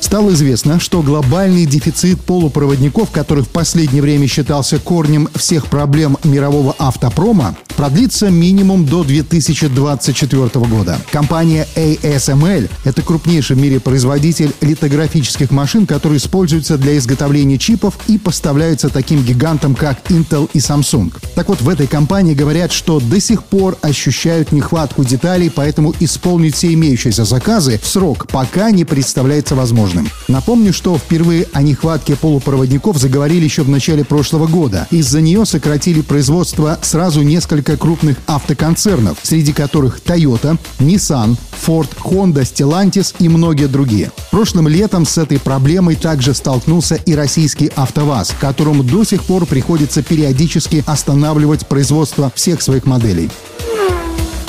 Стало известно, что глобальный дефицит полупроводников, который в последнее время считался корнем всех проблем мирового автопрома, продлится минимум до 2024 года. Компания ASML – это крупнейший в мире производитель литографических машин, которые используются для изготовления чипов и поставляются таким гигантам, как Intel и Samsung. Так вот, в этой компании говорят, что до сих пор ощущают нехватку деталей, поэтому исполнить все имеющиеся заказы в срок пока не представляется возможным. Напомню, что впервые о нехватке полупроводников заговорили еще в начале прошлого года. Из-за нее сократили производство сразу несколько крупных автоконцернов, среди которых Toyota, Nissan, Ford, Honda, Stellantis и многие другие. Прошлым летом с этой проблемой также столкнулся и российский АвтоВАЗ, которому до сих пор приходится периодически останавливать производство всех своих моделей.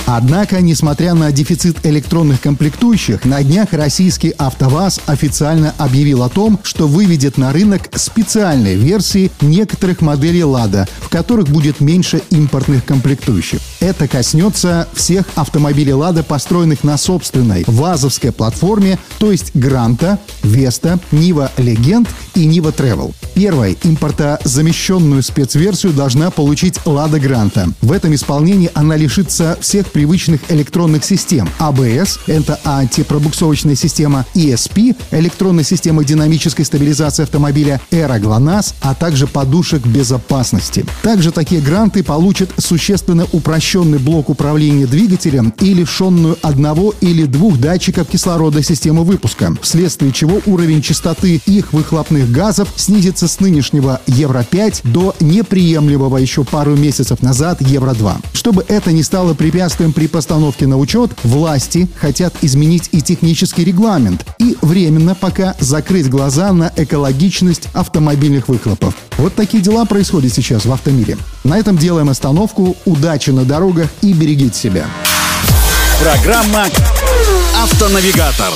Однако, несмотря на дефицит электронных комплектующих, на днях российский АвтоВАЗ официально объявил о том, что выведет на рынок специальные версии некоторых моделей «Лада», в которых будет меньше импортных комплектующих. Это коснется всех автомобилей «Лада», построенных на собственной ВАЗовской платформе, то есть «Гранта», «Веста», «Нива Легенд» и «Нива Travel. Первой импортозамещенную спецверсию должна получить «Лада Гранта». В этом исполнении она лишится всех привычных электронных систем. АБС – это антипробуксовочная система, ESP – электронная система динамической стабилизации автомобиля, Эра ГЛОНАСС, а также подушек безопасности. Также такие гранты получат существенно упрощенный блок управления двигателем и лишенную одного или двух датчиков кислорода системы выпуска, вследствие чего уровень частоты их выхлопных газов снизится с нынешнего Евро-5 до неприемлемого еще пару месяцев назад Евро-2. Чтобы это не стало препятствием при постановке на учет власти хотят изменить и технический регламент и временно пока закрыть глаза на экологичность автомобильных выхлопов. Вот такие дела происходят сейчас в автомире. На этом делаем остановку. Удачи на дорогах и берегите себя. Программа «Автонавигатор».